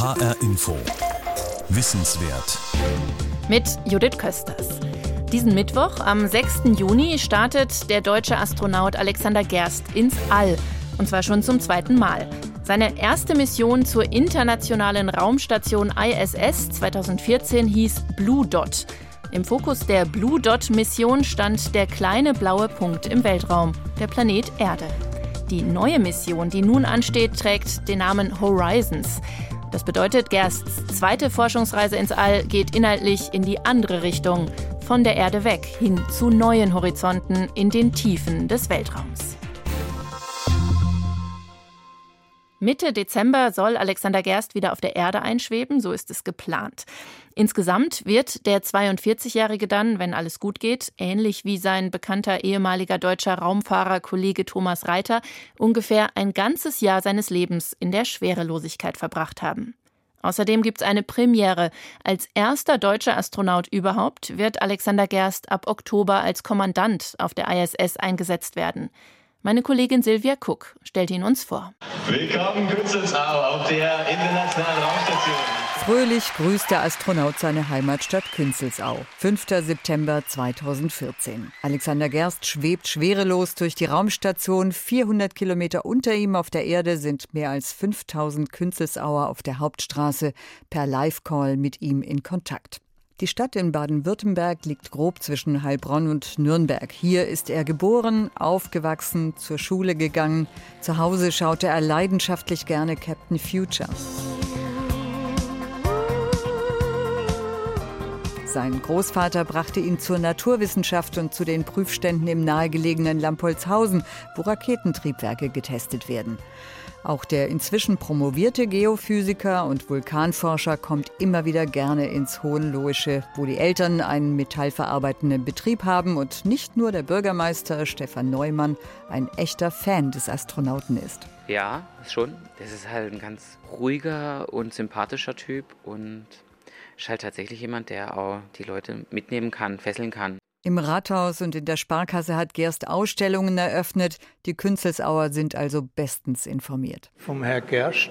HR Info. Wissenswert. Mit Judith Kösters. Diesen Mittwoch, am 6. Juni, startet der deutsche Astronaut Alexander Gerst ins All. Und zwar schon zum zweiten Mal. Seine erste Mission zur internationalen Raumstation ISS 2014 hieß Blue Dot. Im Fokus der Blue Dot-Mission stand der kleine blaue Punkt im Weltraum, der Planet Erde. Die neue Mission, die nun ansteht, trägt den Namen Horizons. Das bedeutet, Gersts zweite Forschungsreise ins All geht inhaltlich in die andere Richtung, von der Erde weg hin zu neuen Horizonten in den Tiefen des Weltraums. Mitte Dezember soll Alexander Gerst wieder auf der Erde einschweben, so ist es geplant. Insgesamt wird der 42-Jährige dann, wenn alles gut geht, ähnlich wie sein bekannter ehemaliger deutscher Raumfahrer Kollege Thomas Reiter, ungefähr ein ganzes Jahr seines Lebens in der Schwerelosigkeit verbracht haben. Außerdem gibt es eine Premiere. Als erster deutscher Astronaut überhaupt wird Alexander Gerst ab Oktober als Kommandant auf der ISS eingesetzt werden. Meine Kollegin Silvia Cook stellt ihn uns vor. Willkommen Künzelsau auf der Internationalen Raumstation. Fröhlich grüßt der Astronaut seine Heimatstadt Künzelsau. 5. September 2014. Alexander Gerst schwebt schwerelos durch die Raumstation. 400 Kilometer unter ihm auf der Erde sind mehr als 5000 Künzelsauer auf der Hauptstraße per Live-Call mit ihm in Kontakt. Die Stadt in Baden-Württemberg liegt grob zwischen Heilbronn und Nürnberg. Hier ist er geboren, aufgewachsen, zur Schule gegangen. Zu Hause schaute er leidenschaftlich gerne Captain Future. Sein Großvater brachte ihn zur Naturwissenschaft und zu den Prüfständen im nahegelegenen Lampolzhausen, wo Raketentriebwerke getestet werden. Auch der inzwischen promovierte Geophysiker und Vulkanforscher kommt immer wieder gerne ins Hohenlohische, wo die Eltern einen metallverarbeitenden Betrieb haben und nicht nur der Bürgermeister Stefan Neumann ein echter Fan des Astronauten ist. Ja, schon. Das ist halt ein ganz ruhiger und sympathischer Typ und ist halt tatsächlich jemand, der auch die Leute mitnehmen kann, fesseln kann. Im Rathaus und in der Sparkasse hat Gerst Ausstellungen eröffnet. Die Künzelsauer sind also bestens informiert. Vom Herr Gerst,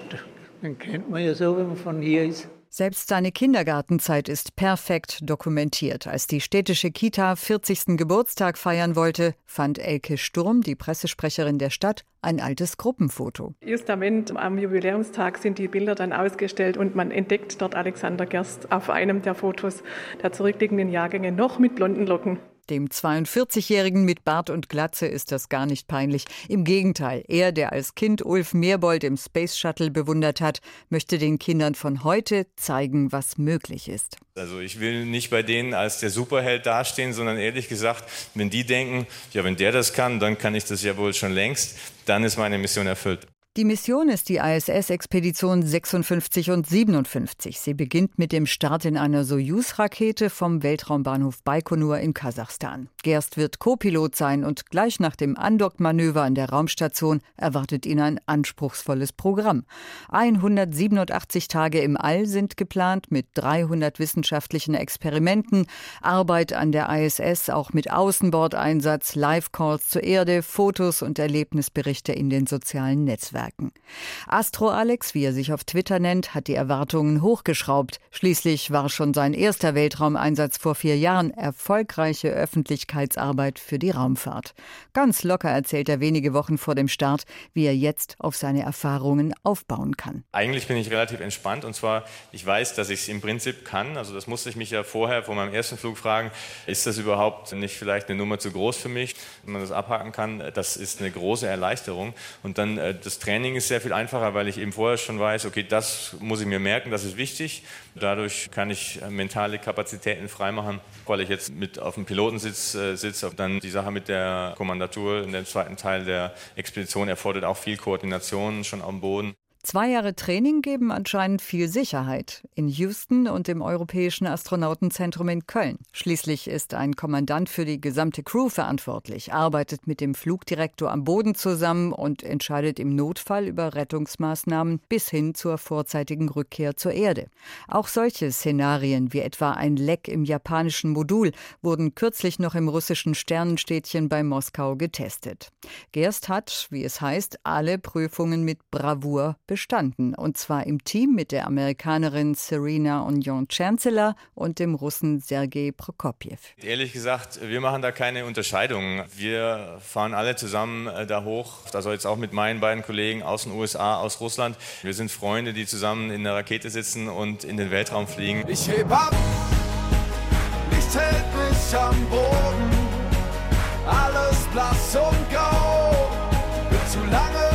den kennt man ja so, wenn man von hier ist. Selbst seine Kindergartenzeit ist perfekt dokumentiert. Als die städtische Kita 40. Geburtstag feiern wollte, fand Elke Sturm, die Pressesprecherin der Stadt, ein altes Gruppenfoto. Justament am Jubiläumstag sind die Bilder dann ausgestellt und man entdeckt dort Alexander Gerst auf einem der Fotos der zurückliegenden Jahrgänge noch mit blonden Locken. Dem 42-Jährigen mit Bart und Glatze ist das gar nicht peinlich. Im Gegenteil, er, der als Kind Ulf Meerbold im Space Shuttle bewundert hat, möchte den Kindern von heute zeigen, was möglich ist. Also ich will nicht bei denen als der Superheld dastehen, sondern ehrlich gesagt, wenn die denken, ja, wenn der das kann, dann kann ich das ja wohl schon längst, dann ist meine Mission erfüllt. Die Mission ist die ISS-Expedition 56 und 57. Sie beginnt mit dem Start in einer Soyuz-Rakete vom Weltraumbahnhof Baikonur in Kasachstan. Gerst wird Co-Pilot sein und gleich nach dem Andockmanöver an der Raumstation erwartet ihn ein anspruchsvolles Programm. 187 Tage im All sind geplant mit 300 wissenschaftlichen Experimenten, Arbeit an der ISS auch mit Außenbordeinsatz, Live-Calls zur Erde, Fotos und Erlebnisberichte in den sozialen Netzwerken. Netzwerken. Astro Alex, wie er sich auf Twitter nennt, hat die Erwartungen hochgeschraubt. Schließlich war schon sein erster Weltraumeinsatz vor vier Jahren erfolgreiche Öffentlichkeitsarbeit für die Raumfahrt. Ganz locker erzählt er wenige Wochen vor dem Start, wie er jetzt auf seine Erfahrungen aufbauen kann. Eigentlich bin ich relativ entspannt und zwar, ich weiß, dass ich es im Prinzip kann. Also das musste ich mich ja vorher vor meinem ersten Flug fragen, ist das überhaupt nicht vielleicht eine Nummer zu groß für mich? Wenn man das abhaken kann, das ist eine große Erleichterung. Und dann äh, das Training ist sehr viel einfacher, weil ich eben vorher schon weiß, okay, das muss ich mir merken, das ist wichtig. Dadurch kann ich äh, mentale Kapazitäten freimachen, weil ich jetzt mit auf dem Pilotensitz äh, sitze. Dann die Sache mit der Kommandatur in dem zweiten Teil der Expedition erfordert auch viel Koordination schon am Boden. Zwei Jahre Training geben anscheinend viel Sicherheit. In Houston und im Europäischen Astronautenzentrum in Köln. Schließlich ist ein Kommandant für die gesamte Crew verantwortlich, arbeitet mit dem Flugdirektor am Boden zusammen und entscheidet im Notfall über Rettungsmaßnahmen bis hin zur vorzeitigen Rückkehr zur Erde. Auch solche Szenarien wie etwa ein Leck im japanischen Modul wurden kürzlich noch im russischen Sternenstädtchen bei Moskau getestet. Gerst hat, wie es heißt, alle Prüfungen mit Bravour bestanden. Und zwar im Team mit der Amerikanerin Serena Union Chancellor und dem Russen Sergei Prokopjew. Ehrlich gesagt, wir machen da keine Unterscheidung. Wir fahren alle zusammen äh, da hoch. Also jetzt auch mit meinen beiden Kollegen aus den USA, aus Russland. Wir sind Freunde, die zusammen in der Rakete sitzen und in den Weltraum fliegen. Ich heb ab, nichts hält mich am Boden. Alles blass und grau, bin zu lange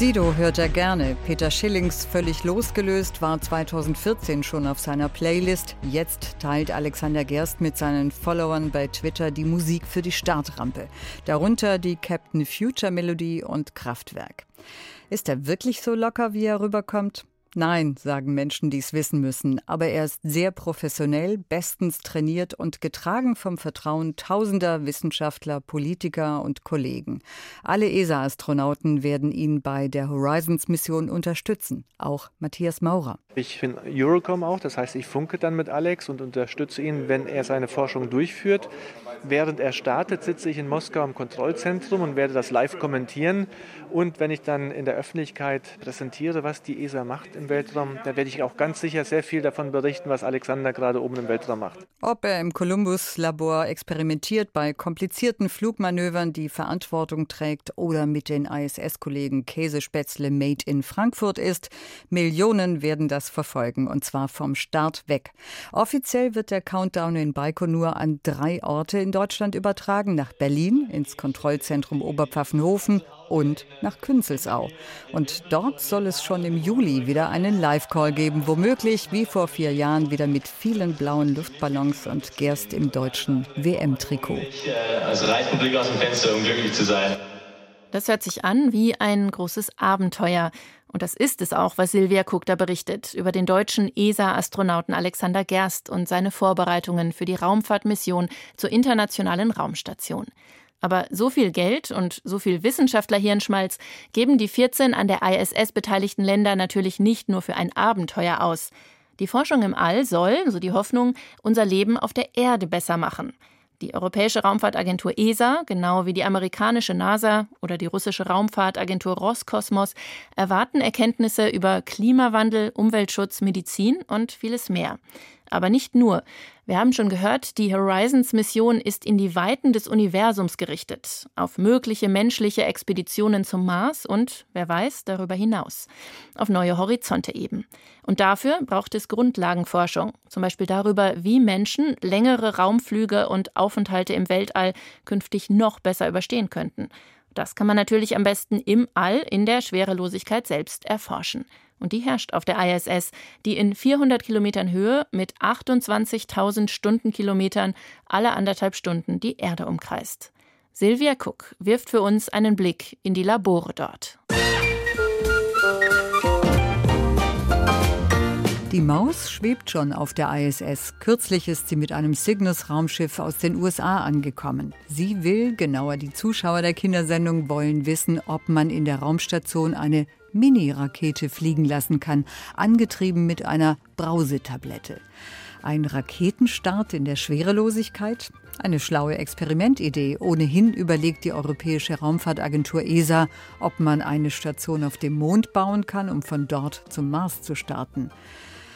Sido hört er gerne. Peter Schillings Völlig losgelöst war 2014 schon auf seiner Playlist. Jetzt teilt Alexander Gerst mit seinen Followern bei Twitter die Musik für die Startrampe. Darunter die Captain Future Melodie und Kraftwerk. Ist er wirklich so locker, wie er rüberkommt? Nein, sagen Menschen, die es wissen müssen, aber er ist sehr professionell, bestens trainiert und getragen vom Vertrauen tausender Wissenschaftler, Politiker und Kollegen. Alle ESA-Astronauten werden ihn bei der Horizons-Mission unterstützen, auch Matthias Maurer. Ich bin Eurocom auch, das heißt, ich funke dann mit Alex und unterstütze ihn, wenn er seine Forschung durchführt. Während er startet, sitze ich in Moskau im Kontrollzentrum und werde das live kommentieren. Und wenn ich dann in der Öffentlichkeit präsentiere, was die ESA macht im Weltraum, dann werde ich auch ganz sicher sehr viel davon berichten, was Alexander gerade oben im Weltraum macht. Ob er im Columbus-Labor experimentiert bei komplizierten Flugmanövern, die Verantwortung trägt oder mit den ISS-Kollegen Käsespätzle Made in Frankfurt ist, Millionen werden das verfolgen und zwar vom Start weg. Offiziell wird der Countdown in Baikonur an drei Orte in Deutschland übertragen, nach Berlin, ins Kontrollzentrum Oberpfaffenhofen und nach Künzelsau. Und dort soll es schon im Juli wieder einen Live-Call geben, womöglich wie vor vier Jahren wieder mit vielen blauen Luftballons und Gerst im deutschen WM-Trikot. Also reicht ein Blick aus dem Fenster, um glücklich zu sein. Das hört sich an wie ein großes Abenteuer. Und das ist es auch, was Silvia Cook da berichtet über den deutschen ESA-Astronauten Alexander Gerst und seine Vorbereitungen für die Raumfahrtmission zur internationalen Raumstation. Aber so viel Geld und so viel Wissenschaftlerhirnschmalz geben die 14 an der ISS beteiligten Länder natürlich nicht nur für ein Abenteuer aus. Die Forschung im All soll, so die Hoffnung, unser Leben auf der Erde besser machen. Die Europäische Raumfahrtagentur ESA, genau wie die amerikanische NASA oder die russische Raumfahrtagentur Roskosmos, erwarten Erkenntnisse über Klimawandel, Umweltschutz, Medizin und vieles mehr. Aber nicht nur. Wir haben schon gehört, die Horizons-Mission ist in die Weiten des Universums gerichtet, auf mögliche menschliche Expeditionen zum Mars und, wer weiß, darüber hinaus, auf neue Horizonte eben. Und dafür braucht es Grundlagenforschung, zum Beispiel darüber, wie Menschen längere Raumflüge und Aufenthalte im Weltall künftig noch besser überstehen könnten. Das kann man natürlich am besten im All in der Schwerelosigkeit selbst erforschen. Und die herrscht auf der ISS, die in 400 Kilometern Höhe mit 28.000 Stundenkilometern alle anderthalb Stunden die Erde umkreist. Sylvia Cook wirft für uns einen Blick in die Labore dort. Die Maus schwebt schon auf der ISS. Kürzlich ist sie mit einem Cygnus-Raumschiff aus den USA angekommen. Sie will, genauer die Zuschauer der Kindersendung wollen wissen, ob man in der Raumstation eine Mini-Rakete fliegen lassen kann, angetrieben mit einer Brausetablette. Ein Raketenstart in der Schwerelosigkeit? Eine schlaue Experimentidee. Ohnehin überlegt die Europäische Raumfahrtagentur ESA, ob man eine Station auf dem Mond bauen kann, um von dort zum Mars zu starten.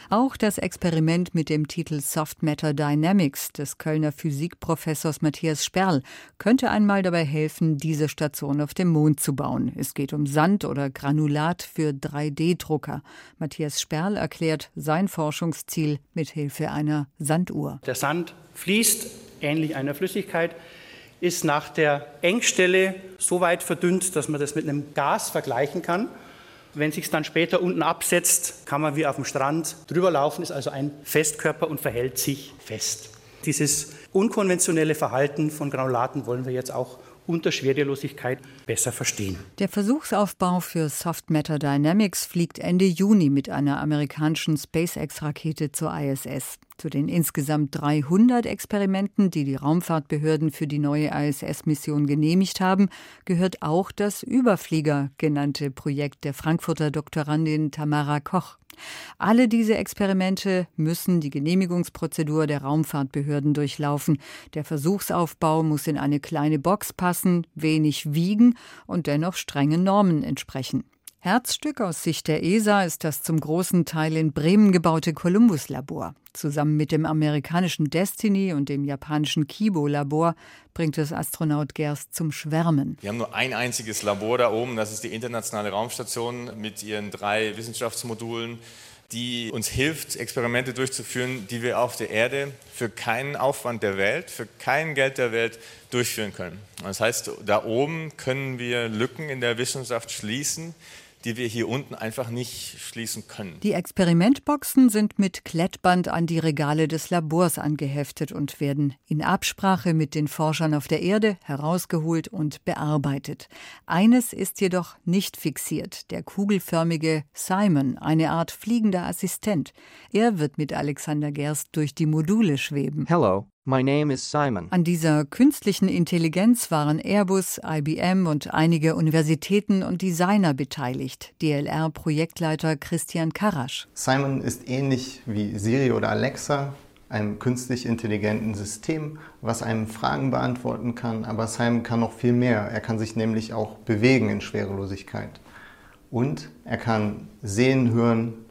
Auch das Experiment mit dem Titel Soft Matter Dynamics des Kölner Physikprofessors Matthias Sperl könnte einmal dabei helfen, diese Station auf dem Mond zu bauen. Es geht um Sand oder Granulat für 3D-Drucker. Matthias Sperl erklärt sein Forschungsziel mit Hilfe einer Sanduhr. Der Sand fließt ähnlich einer Flüssigkeit ist nach der Engstelle so weit verdünnt, dass man das mit einem Gas vergleichen kann. Wenn sich dann später unten absetzt, kann man wie auf dem Strand drüber laufen, ist also ein Festkörper und verhält sich fest. Dieses unkonventionelle Verhalten von Granulaten wollen wir jetzt auch unter Schwerelosigkeit besser verstehen. Der Versuchsaufbau für Soft Matter Dynamics fliegt Ende Juni mit einer amerikanischen SpaceX-Rakete zur ISS. Zu den insgesamt 300 Experimenten, die die Raumfahrtbehörden für die neue ISS-Mission genehmigt haben, gehört auch das Überflieger genannte Projekt der Frankfurter Doktorandin Tamara Koch. Alle diese Experimente müssen die Genehmigungsprozedur der Raumfahrtbehörden durchlaufen. Der Versuchsaufbau muss in eine kleine Box passen, wenig wiegen und dennoch strengen Normen entsprechen. Herzstück aus Sicht der ESA ist das zum großen Teil in Bremen gebaute Columbus-Labor. Zusammen mit dem amerikanischen Destiny und dem japanischen Kibo-Labor bringt es Astronaut Gerst zum Schwärmen. Wir haben nur ein einziges Labor da oben, das ist die Internationale Raumstation mit ihren drei Wissenschaftsmodulen, die uns hilft, Experimente durchzuführen, die wir auf der Erde für keinen Aufwand der Welt, für kein Geld der Welt durchführen können. Das heißt, da oben können wir Lücken in der Wissenschaft schließen, die wir hier unten einfach nicht schließen können. Die Experimentboxen sind mit Klettband an die Regale des Labors angeheftet und werden in Absprache mit den Forschern auf der Erde herausgeholt und bearbeitet. Eines ist jedoch nicht fixiert, der kugelförmige Simon, eine Art fliegender Assistent. Er wird mit Alexander Gerst durch die Module schweben. Hello, My name is Simon. An dieser künstlichen Intelligenz waren Airbus, IBM und einige Universitäten und Designer beteiligt. DLR-Projektleiter Christian Karasch. Simon ist ähnlich wie Siri oder Alexa, einem künstlich intelligenten System, was einem Fragen beantworten kann. Aber Simon kann noch viel mehr. Er kann sich nämlich auch bewegen in Schwerelosigkeit. Und er kann sehen, hören,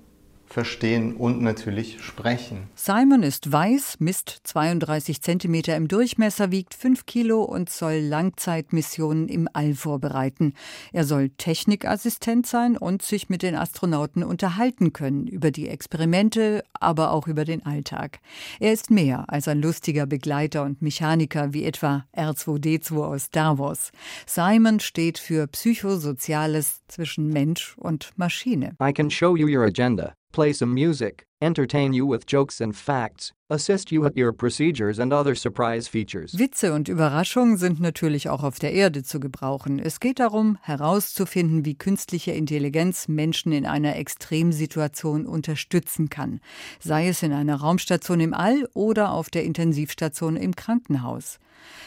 verstehen und natürlich sprechen. Simon ist weiß, misst 32 Zentimeter im Durchmesser, wiegt 5 Kilo und soll Langzeitmissionen im All vorbereiten. Er soll Technikassistent sein und sich mit den Astronauten unterhalten können über die Experimente, aber auch über den Alltag. Er ist mehr als ein lustiger Begleiter und Mechaniker wie etwa R2D2 aus Star Wars. Simon steht für Psychosoziales zwischen Mensch und Maschine. I can show you your agenda play some music, entertain you with jokes and facts, assist you at your procedures and other surprise features. Witze und Überraschungen sind natürlich auch auf der Erde zu gebrauchen. Es geht darum, herauszufinden, wie künstliche Intelligenz Menschen in einer Extremsituation unterstützen kann, sei es in einer Raumstation im All oder auf der Intensivstation im Krankenhaus.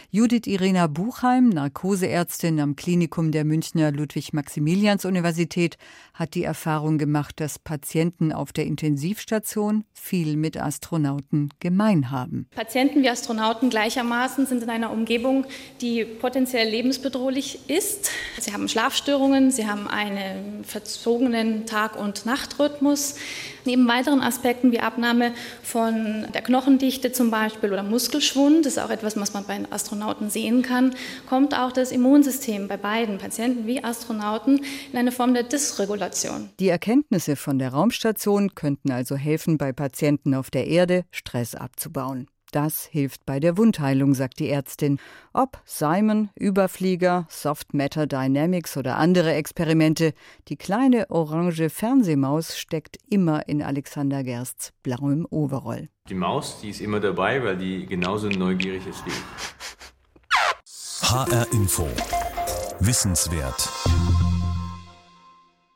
Judith Irena Buchheim, Narkoseärztin am Klinikum der Münchner Ludwig-Maximilians-Universität, hat die Erfahrung gemacht, dass Patienten auf der Intensivstation viel mit Astronauten gemein haben. Patienten wie Astronauten gleichermaßen sind in einer Umgebung, die potenziell lebensbedrohlich ist. Sie haben Schlafstörungen, sie haben einen verzogenen Tag- und Nachtrhythmus. Neben weiteren Aspekten wie Abnahme von der Knochendichte zum Beispiel oder Muskelschwund, das ist auch etwas, was man bei Astronauten sehen kann, kommt auch das Immunsystem bei beiden Patienten wie Astronauten in eine Form der Dysregulation. Die Erkenntnisse von der Raumstation könnten also helfen, bei Patienten auf der Erde Stress abzubauen. Das hilft bei der Wundheilung, sagt die Ärztin. Ob Simon, Überflieger, Soft Matter Dynamics oder andere Experimente, die kleine orange Fernsehmaus steckt immer in Alexander Gersts blauem Overall. Die Maus, die ist immer dabei, weil die genauso neugierig ist wie ich. HR Info. Wissenswert.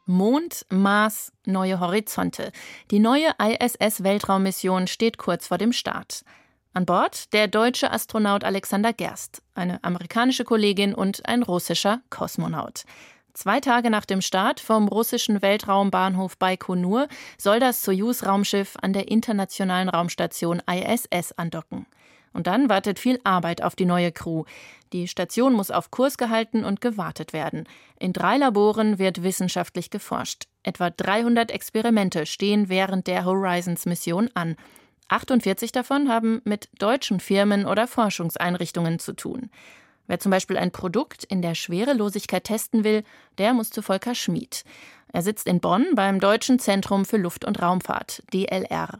Mond, Mars, neue Horizonte. Die neue ISS-Weltraummission steht kurz vor dem Start. An Bord der deutsche Astronaut Alexander Gerst, eine amerikanische Kollegin und ein russischer Kosmonaut. Zwei Tage nach dem Start vom russischen Weltraumbahnhof Baikonur soll das Soyuz-Raumschiff an der internationalen Raumstation ISS andocken. Und dann wartet viel Arbeit auf die neue Crew. Die Station muss auf Kurs gehalten und gewartet werden. In drei Laboren wird wissenschaftlich geforscht. Etwa 300 Experimente stehen während der Horizons-Mission an. 48 davon haben mit deutschen Firmen oder Forschungseinrichtungen zu tun. Wer zum Beispiel ein Produkt in der Schwerelosigkeit testen will, der muss zu Volker Schmid. Er sitzt in Bonn beim Deutschen Zentrum für Luft- und Raumfahrt, DLR.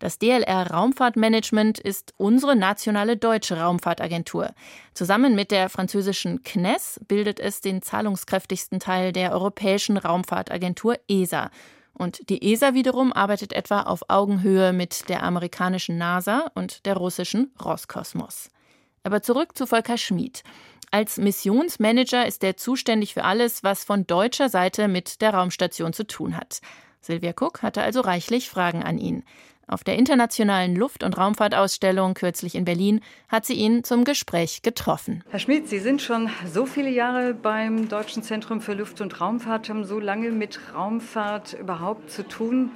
Das DLR Raumfahrtmanagement ist unsere nationale deutsche Raumfahrtagentur. Zusammen mit der französischen CNES bildet es den zahlungskräftigsten Teil der europäischen Raumfahrtagentur ESA. Und die ESA wiederum arbeitet etwa auf Augenhöhe mit der amerikanischen NASA und der russischen Roskosmos. Aber zurück zu Volker Schmid. Als Missionsmanager ist er zuständig für alles, was von deutscher Seite mit der Raumstation zu tun hat. Silvia Cook hatte also reichlich Fragen an ihn. Auf der internationalen Luft- und Raumfahrtausstellung kürzlich in Berlin hat sie ihn zum Gespräch getroffen. Herr Schmidt, Sie sind schon so viele Jahre beim Deutschen Zentrum für Luft- und Raumfahrt, haben so lange mit Raumfahrt überhaupt zu tun.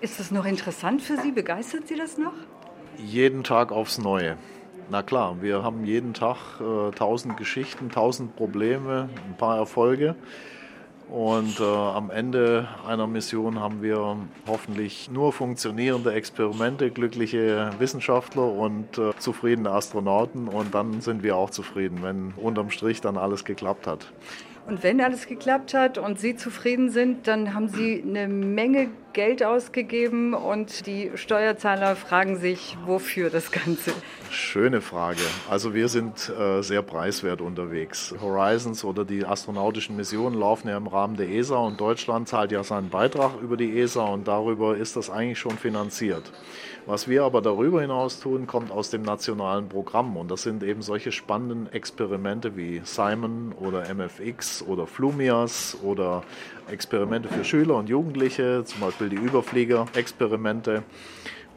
Ist das noch interessant für Sie? Begeistert Sie das noch? Jeden Tag aufs Neue. Na klar, wir haben jeden Tag äh, tausend Geschichten, tausend Probleme, ein paar Erfolge. Und äh, am Ende einer Mission haben wir hoffentlich nur funktionierende Experimente, glückliche Wissenschaftler und äh, zufriedene Astronauten. Und dann sind wir auch zufrieden, wenn unterm Strich dann alles geklappt hat. Und wenn alles geklappt hat und Sie zufrieden sind, dann haben Sie eine Menge Geld ausgegeben und die Steuerzahler fragen sich, wofür das Ganze? Schöne Frage. Also wir sind äh, sehr preiswert unterwegs. Horizons oder die astronautischen Missionen laufen ja im Rahmen der ESA und Deutschland zahlt ja seinen Beitrag über die ESA und darüber ist das eigentlich schon finanziert. Was wir aber darüber hinaus tun, kommt aus dem nationalen Programm und das sind eben solche spannenden Experimente wie Simon oder MFX oder Flumias oder Experimente für Schüler und Jugendliche, zum Beispiel die Überflieger-Experimente.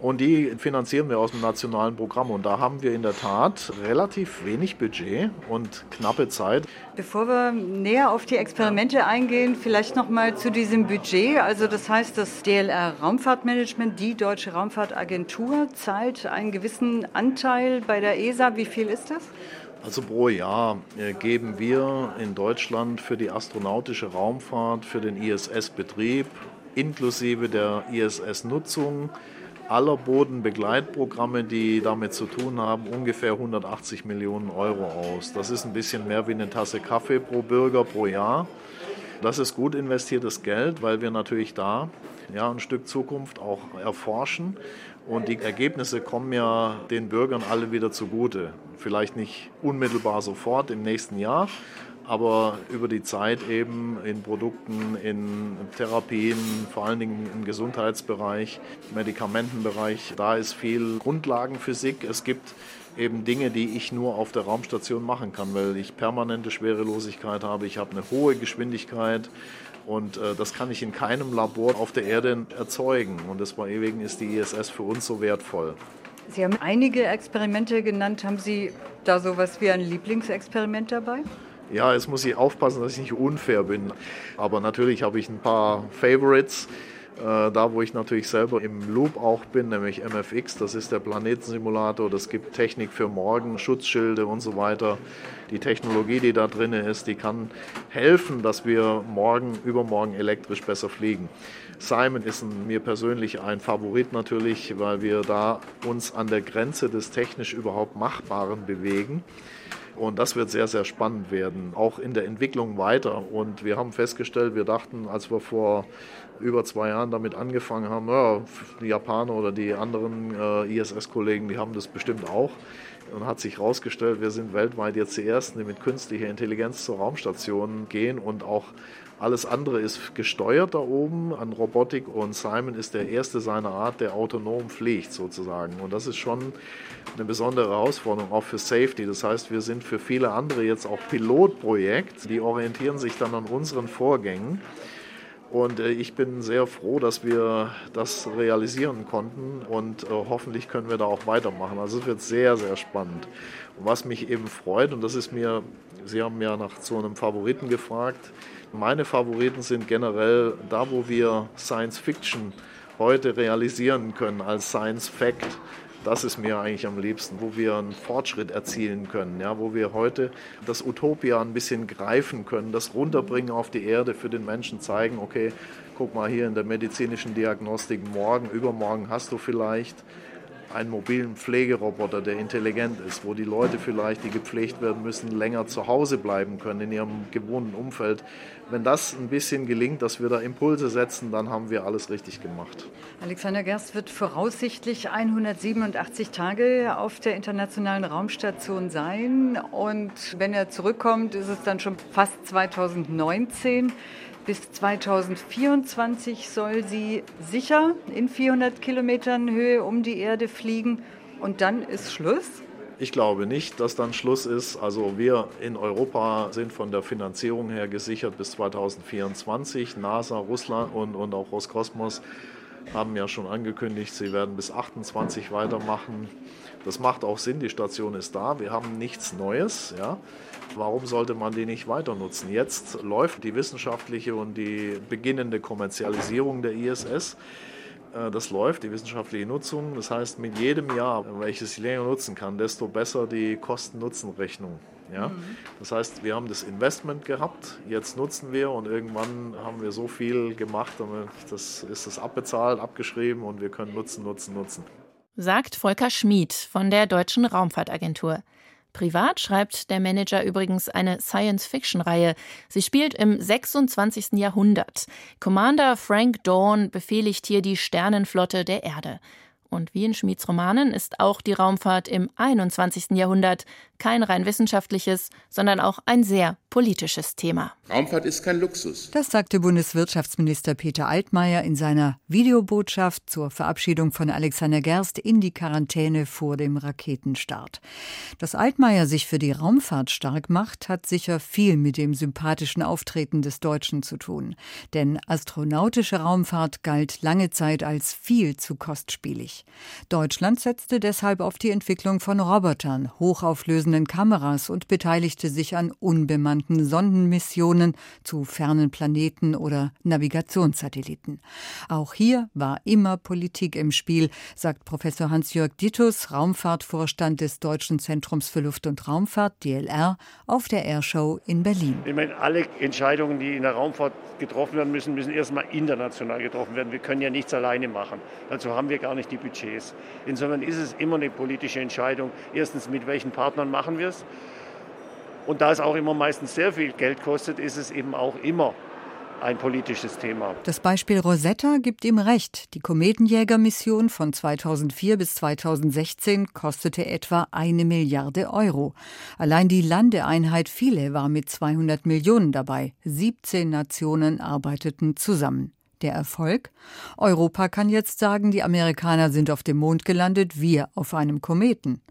Und die finanzieren wir aus dem nationalen Programm. Und da haben wir in der Tat relativ wenig Budget und knappe Zeit. Bevor wir näher auf die Experimente eingehen, vielleicht noch mal zu diesem Budget. Also das heißt, das DLR Raumfahrtmanagement, die Deutsche Raumfahrtagentur, zahlt einen gewissen Anteil bei der ESA. Wie viel ist das? Also pro Jahr äh, geben wir in Deutschland für die astronautische Raumfahrt, für den ISS-Betrieb inklusive der ISS-Nutzung aller Bodenbegleitprogramme, die damit zu tun haben, ungefähr 180 Millionen Euro aus. Das ist ein bisschen mehr wie eine Tasse Kaffee pro Bürger pro Jahr. Das ist gut investiertes Geld, weil wir natürlich da ja, ein Stück Zukunft auch erforschen. Und die Ergebnisse kommen ja den Bürgern alle wieder zugute. Vielleicht nicht unmittelbar sofort im nächsten Jahr, aber über die Zeit eben in Produkten, in Therapien, vor allen Dingen im Gesundheitsbereich, Medikamentenbereich, da ist viel Grundlagenphysik. Es gibt eben Dinge, die ich nur auf der Raumstation machen kann, weil ich permanente Schwerelosigkeit habe, ich habe eine hohe Geschwindigkeit und äh, das kann ich in keinem Labor auf der Erde erzeugen und deswegen ist die ISS für uns so wertvoll. Sie haben einige Experimente genannt. Haben Sie da sowas wie ein Lieblingsexperiment dabei? Ja, jetzt muss ich aufpassen, dass ich nicht unfair bin. Aber natürlich habe ich ein paar Favorites. Äh, da, wo ich natürlich selber im Loop auch bin, nämlich MFX, das ist der Planetensimulator, das gibt Technik für morgen, Schutzschilde und so weiter. Die Technologie, die da drin ist, die kann helfen, dass wir morgen, übermorgen elektrisch besser fliegen. Simon ist ein, mir persönlich ein Favorit natürlich, weil wir da uns an der Grenze des technisch überhaupt Machbaren bewegen. Und das wird sehr, sehr spannend werden, auch in der Entwicklung weiter. Und wir haben festgestellt, wir dachten, als wir vor über zwei Jahren damit angefangen haben, ja, die Japaner oder die anderen äh, ISS-Kollegen, die haben das bestimmt auch. Und hat sich herausgestellt, wir sind weltweit jetzt die Ersten, die mit künstlicher Intelligenz zur Raumstation gehen und auch alles andere ist gesteuert da oben an Robotik und Simon ist der erste seiner Art, der autonom fliegt sozusagen. Und das ist schon eine besondere Herausforderung, auch für Safety. Das heißt, wir sind für viele andere jetzt auch Pilotprojekt. Die orientieren sich dann an unseren Vorgängen. Und äh, ich bin sehr froh, dass wir das realisieren konnten und äh, hoffentlich können wir da auch weitermachen. Also es wird sehr, sehr spannend. Und was mich eben freut, und das ist mir, Sie haben ja nach so einem Favoriten gefragt, meine Favoriten sind generell da, wo wir Science Fiction heute realisieren können als Science Fact. Das ist mir eigentlich am liebsten, wo wir einen Fortschritt erzielen können, ja, wo wir heute das Utopia ein bisschen greifen können, das runterbringen auf die Erde für den Menschen, zeigen, okay, guck mal hier in der medizinischen Diagnostik, morgen, übermorgen hast du vielleicht einen mobilen Pflegeroboter, der intelligent ist, wo die Leute vielleicht, die gepflegt werden müssen, länger zu Hause bleiben können in ihrem gewohnten Umfeld. Wenn das ein bisschen gelingt, dass wir da Impulse setzen, dann haben wir alles richtig gemacht. Alexander Gerst wird voraussichtlich 187 Tage auf der Internationalen Raumstation sein. Und wenn er zurückkommt, ist es dann schon fast 2019. Bis 2024 soll sie sicher in 400 Kilometern Höhe um die Erde fliegen und dann ist Schluss? Ich glaube nicht, dass dann Schluss ist. Also wir in Europa sind von der Finanzierung her gesichert bis 2024. NASA, Russland und, und auch Roskosmos haben ja schon angekündigt, sie werden bis 28 weitermachen. Das macht auch Sinn, die Station ist da, wir haben nichts Neues. Ja. Warum sollte man die nicht weiter nutzen? Jetzt läuft die wissenschaftliche und die beginnende Kommerzialisierung der ISS. Äh, das läuft, die wissenschaftliche Nutzung. Das heißt, mit jedem Jahr, welches ich länger nutzen kann, desto besser die Kosten-Nutzen-Rechnung. Ja? Mhm. Das heißt, wir haben das Investment gehabt, jetzt nutzen wir und irgendwann haben wir so viel gemacht, das ist das abbezahlt, abgeschrieben und wir können nutzen, nutzen, nutzen. Sagt Volker Schmid von der Deutschen Raumfahrtagentur. Privat schreibt der Manager übrigens eine Science-Fiction-Reihe. Sie spielt im 26. Jahrhundert. Commander Frank Dawn befehligt hier die Sternenflotte der Erde. Und wie in Schmieds Romanen ist auch die Raumfahrt im 21. Jahrhundert kein rein wissenschaftliches, sondern auch ein sehr politisches Thema. Raumfahrt ist kein Luxus. Das sagte Bundeswirtschaftsminister Peter Altmaier in seiner Videobotschaft zur Verabschiedung von Alexander Gerst in die Quarantäne vor dem Raketenstart. Dass Altmaier sich für die Raumfahrt stark macht, hat sicher viel mit dem sympathischen Auftreten des Deutschen zu tun. Denn astronautische Raumfahrt galt lange Zeit als viel zu kostspielig. Deutschland setzte deshalb auf die Entwicklung von Robotern, hochauflösenden Kameras und beteiligte sich an unbemannten Sondenmissionen zu fernen Planeten oder Navigationssatelliten. Auch hier war immer Politik im Spiel, sagt Professor Hans-Jörg Dittus, Raumfahrtvorstand des Deutschen Zentrums für Luft- und Raumfahrt, DLR, auf der Airshow in Berlin. Ich meine, alle Entscheidungen, die in der Raumfahrt getroffen werden müssen, müssen erstmal international getroffen werden. Wir können ja nichts alleine machen. Dazu haben wir gar nicht die Budgets. Insofern ist es immer eine politische Entscheidung. Erstens, mit welchen Partnern machen wir es? Und da es auch immer meistens sehr viel Geld kostet, ist es eben auch immer ein politisches Thema. Das Beispiel Rosetta gibt ihm recht. Die Kometenjägermission von 2004 bis 2016 kostete etwa eine Milliarde Euro. Allein die Landeeinheit Philae war mit 200 Millionen dabei. 17 Nationen arbeiteten zusammen. Der Erfolg? Europa kann jetzt sagen, die Amerikaner sind auf dem Mond gelandet, wir auf einem Kometen.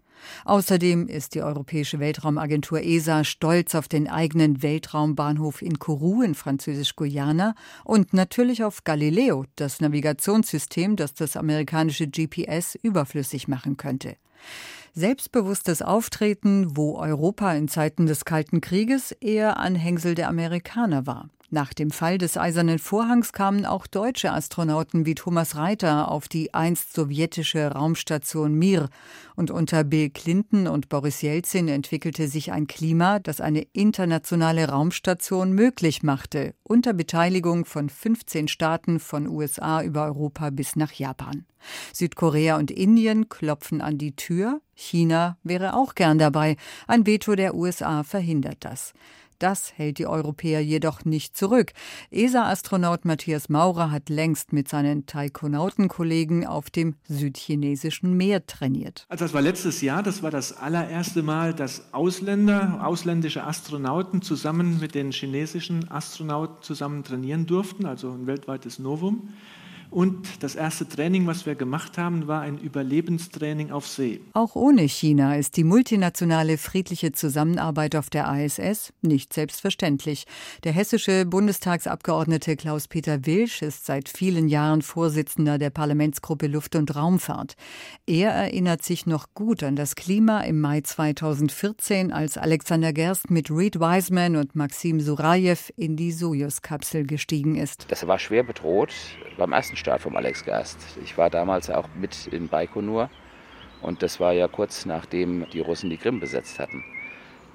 Außerdem ist die Europäische Weltraumagentur ESA stolz auf den eigenen Weltraumbahnhof in Kourou in Französisch-Guyana und natürlich auf Galileo, das Navigationssystem, das das amerikanische GPS überflüssig machen könnte. Selbstbewusstes Auftreten, wo Europa in Zeiten des Kalten Krieges eher Anhängsel der Amerikaner war. Nach dem Fall des Eisernen Vorhangs kamen auch deutsche Astronauten wie Thomas Reiter auf die einst sowjetische Raumstation Mir. Und unter Bill Clinton und Boris Jelzin entwickelte sich ein Klima, das eine internationale Raumstation möglich machte, unter Beteiligung von 15 Staaten von USA über Europa bis nach Japan. Südkorea und Indien klopfen an die Tür. China wäre auch gern dabei. Ein Veto der USA verhindert das. Das hält die Europäer jedoch nicht zurück. ESA-Astronaut Matthias Maurer hat längst mit seinen Taikonautenkollegen auf dem südchinesischen Meer trainiert. Also das war letztes Jahr, das war das allererste Mal, dass Ausländer, ausländische Astronauten zusammen mit den chinesischen Astronauten zusammen trainieren durften, also ein weltweites Novum. Und das erste Training, was wir gemacht haben, war ein Überlebenstraining auf See. Auch ohne China ist die multinationale friedliche Zusammenarbeit auf der ISS nicht selbstverständlich. Der hessische Bundestagsabgeordnete Klaus-Peter Wilsch ist seit vielen Jahren Vorsitzender der Parlamentsgruppe Luft- und Raumfahrt. Er erinnert sich noch gut an das Klima im Mai 2014, als Alexander Gerst mit Reed Wiseman und Maxim Surajew in die Sojus-Kapsel gestiegen ist. Das war schwer bedroht beim ersten Start vom Alex Gast. Ich war damals auch mit in Baikonur und das war ja kurz nachdem die Russen die Krim besetzt hatten.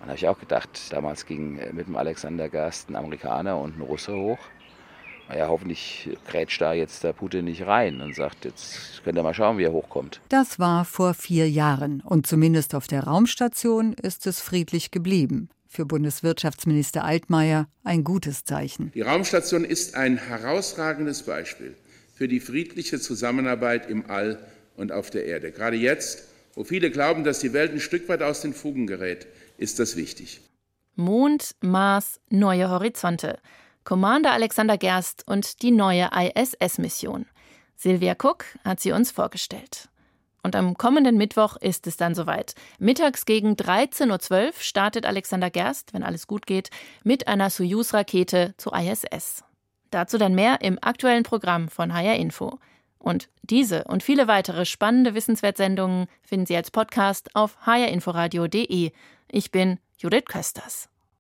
Da habe ich auch gedacht, damals ging mit dem Alexander Gast ein Amerikaner und ein Russe hoch. Naja, hoffentlich grätscht da jetzt der Putin nicht rein und sagt, jetzt könnt ihr mal schauen, wie er hochkommt. Das war vor vier Jahren und zumindest auf der Raumstation ist es friedlich geblieben. Für Bundeswirtschaftsminister Altmaier ein gutes Zeichen. Die Raumstation ist ein herausragendes Beispiel für die friedliche Zusammenarbeit im All und auf der Erde. Gerade jetzt, wo viele glauben, dass die Welt ein Stück weit aus den Fugen gerät, ist das wichtig. Mond, Mars, neue Horizonte. Commander Alexander Gerst und die neue ISS-Mission. Silvia Cook hat sie uns vorgestellt. Und am kommenden Mittwoch ist es dann soweit. Mittags gegen 13.12 Uhr startet Alexander Gerst, wenn alles gut geht, mit einer Soyuz-Rakete zur ISS. Dazu dann mehr im aktuellen Programm von HR Info. Und diese und viele weitere spannende Wissenswertsendungen finden Sie als Podcast auf hrinforadio.de. Ich bin Judith Kösters.